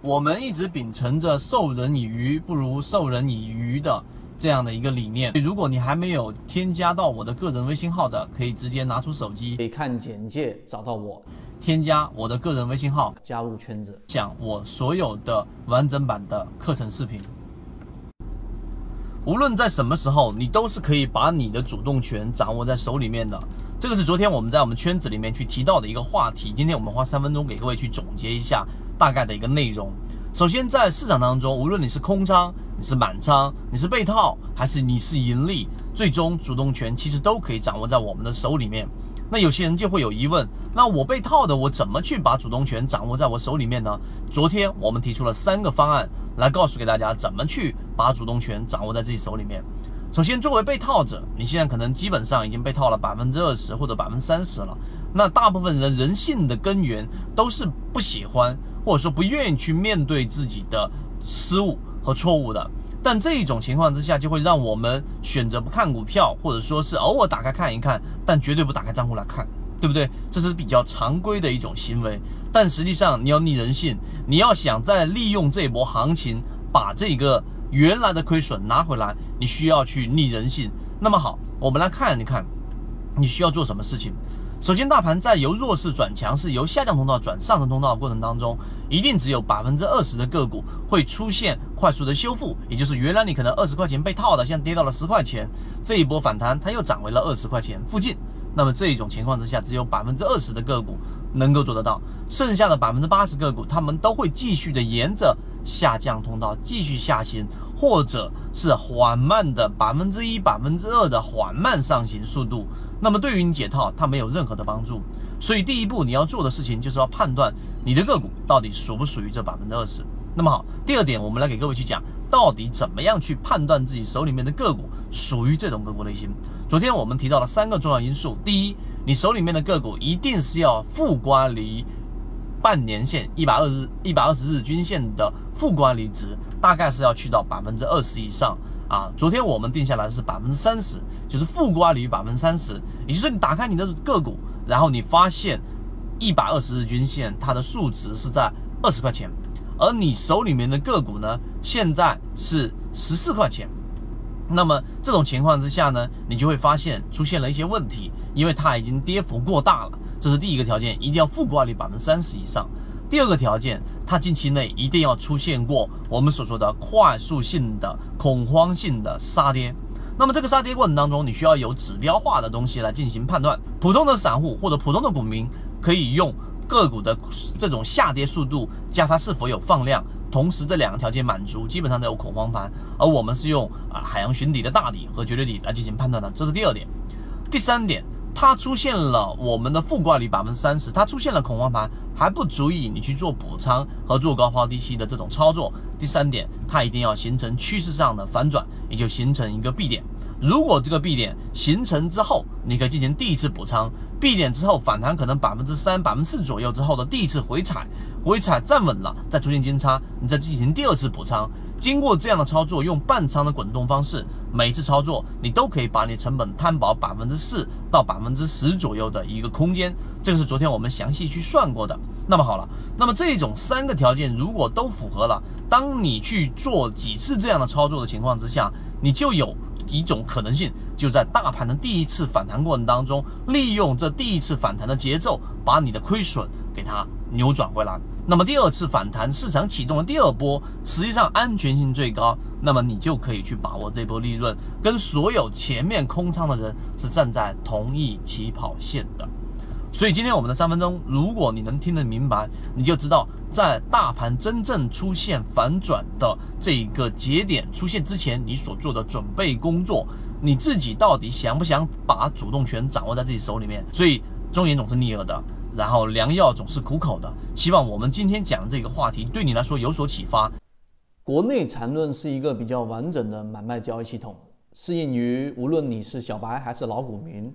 我们一直秉承着授人以鱼不如授人以渔的这样的一个理念。如果你还没有添加到我的个人微信号的，可以直接拿出手机，可以看简介找到我，添加我的个人微信号，加入圈子，讲我所有的完整版的课程视频。无论在什么时候，你都是可以把你的主动权掌握在手里面的。这个是昨天我们在我们圈子里面去提到的一个话题。今天我们花三分钟给各位去总结一下大概的一个内容。首先，在市场当中，无论你是空仓、你是满仓、你是被套，还是你是盈利，最终主动权其实都可以掌握在我们的手里面。那有些人就会有疑问，那我被套的，我怎么去把主动权掌握在我手里面呢？昨天我们提出了三个方案，来告诉给大家怎么去把主动权掌握在自己手里面。首先，作为被套者，你现在可能基本上已经被套了百分之二十或者百分之三十了。那大部分人人性的根源都是不喜欢或者说不愿意去面对自己的失误和错误的。但这一种情况之下，就会让我们选择不看股票，或者说是偶尔打开看一看，但绝对不打开账户来看，对不对？这是比较常规的一种行为。但实际上，你要逆人性，你要想再利用这一波行情把这个原来的亏损拿回来，你需要去逆人性。那么好，我们来看一看，你需要做什么事情。首先，大盘在由弱势转强势、由下降通道转上升通道的过程当中，一定只有百分之二十的个股会出现快速的修复，也就是原来你可能二十块钱被套的，现在跌到了十块钱，这一波反弹它又涨回了二十块钱附近。那么这一种情况之下，只有百分之二十的个股能够做得到，剩下的百分之八十个股，他们都会继续的沿着下降通道继续下行，或者是缓慢的百分之一、百分之二的缓慢上行速度。那么对于你解套，它没有任何的帮助。所以第一步你要做的事情，就是要判断你的个股到底属不属于这百分之二十。那么好，第二点，我们来给各位去讲，到底怎么样去判断自己手里面的个股属于这种个股类型。昨天我们提到了三个重要因素，第一，你手里面的个股一定是要负乖离半年线一百二十一百二十日均线的负乖离值，大概是要去到百分之二十以上。啊，昨天我们定下来是百分之三十，就是负乖离百分之三十，也就是说你打开你的个股，然后你发现一百二十日均线它的数值是在二十块钱，而你手里面的个股呢现在是十四块钱，那么这种情况之下呢，你就会发现出现了一些问题，因为它已经跌幅过大了，这是第一个条件，一定要负乖离百分之三十以上。第二个条件，它近期内一定要出现过我们所说的快速性的恐慌性的杀跌。那么这个杀跌过程当中，你需要有指标化的东西来进行判断。普通的散户或者普通的股民可以用个股的这种下跌速度加它是否有放量，同时这两个条件满足，基本上都有恐慌盘。而我们是用啊海洋寻底的大底和绝对底来进行判断的，这是第二点。第三点，它出现了我们的负挂率百分之三十，它出现了恐慌盘。还不足以你去做补仓和做高抛低吸的这种操作。第三点，它一定要形成趋势上的反转，也就形成一个 B 点。如果这个 B 点形成之后，你可以进行第一次补仓。B 点之后反弹可能百分之三、百分之四左右之后的第一次回踩，回踩站稳了，再出现金叉，你再进行第二次补仓。经过这样的操作，用半仓的滚动方式，每次操作你都可以把你成本摊薄百分之四到百分之十左右的一个空间。这个是昨天我们详细去算过的。那么好了，那么这种三个条件如果都符合了，当你去做几次这样的操作的情况之下，你就有一种可能性，就在大盘的第一次反弹过程当中，利用这第一次反弹的节奏，把你的亏损给它扭转回来。那么第二次反弹，市场启动的第二波，实际上安全性最高，那么你就可以去把握这波利润，跟所有前面空仓的人是站在同一起跑线的。所以今天我们的三分钟，如果你能听得明白，你就知道在大盘真正出现反转的这一个节点出现之前，你所做的准备工作，你自己到底想不想把主动权掌握在自己手里面？所以忠言总是逆耳的。然后良药总是苦口的，希望我们今天讲的这个话题对你来说有所启发。国内缠论是一个比较完整的买卖交易系统，适应于无论你是小白还是老股民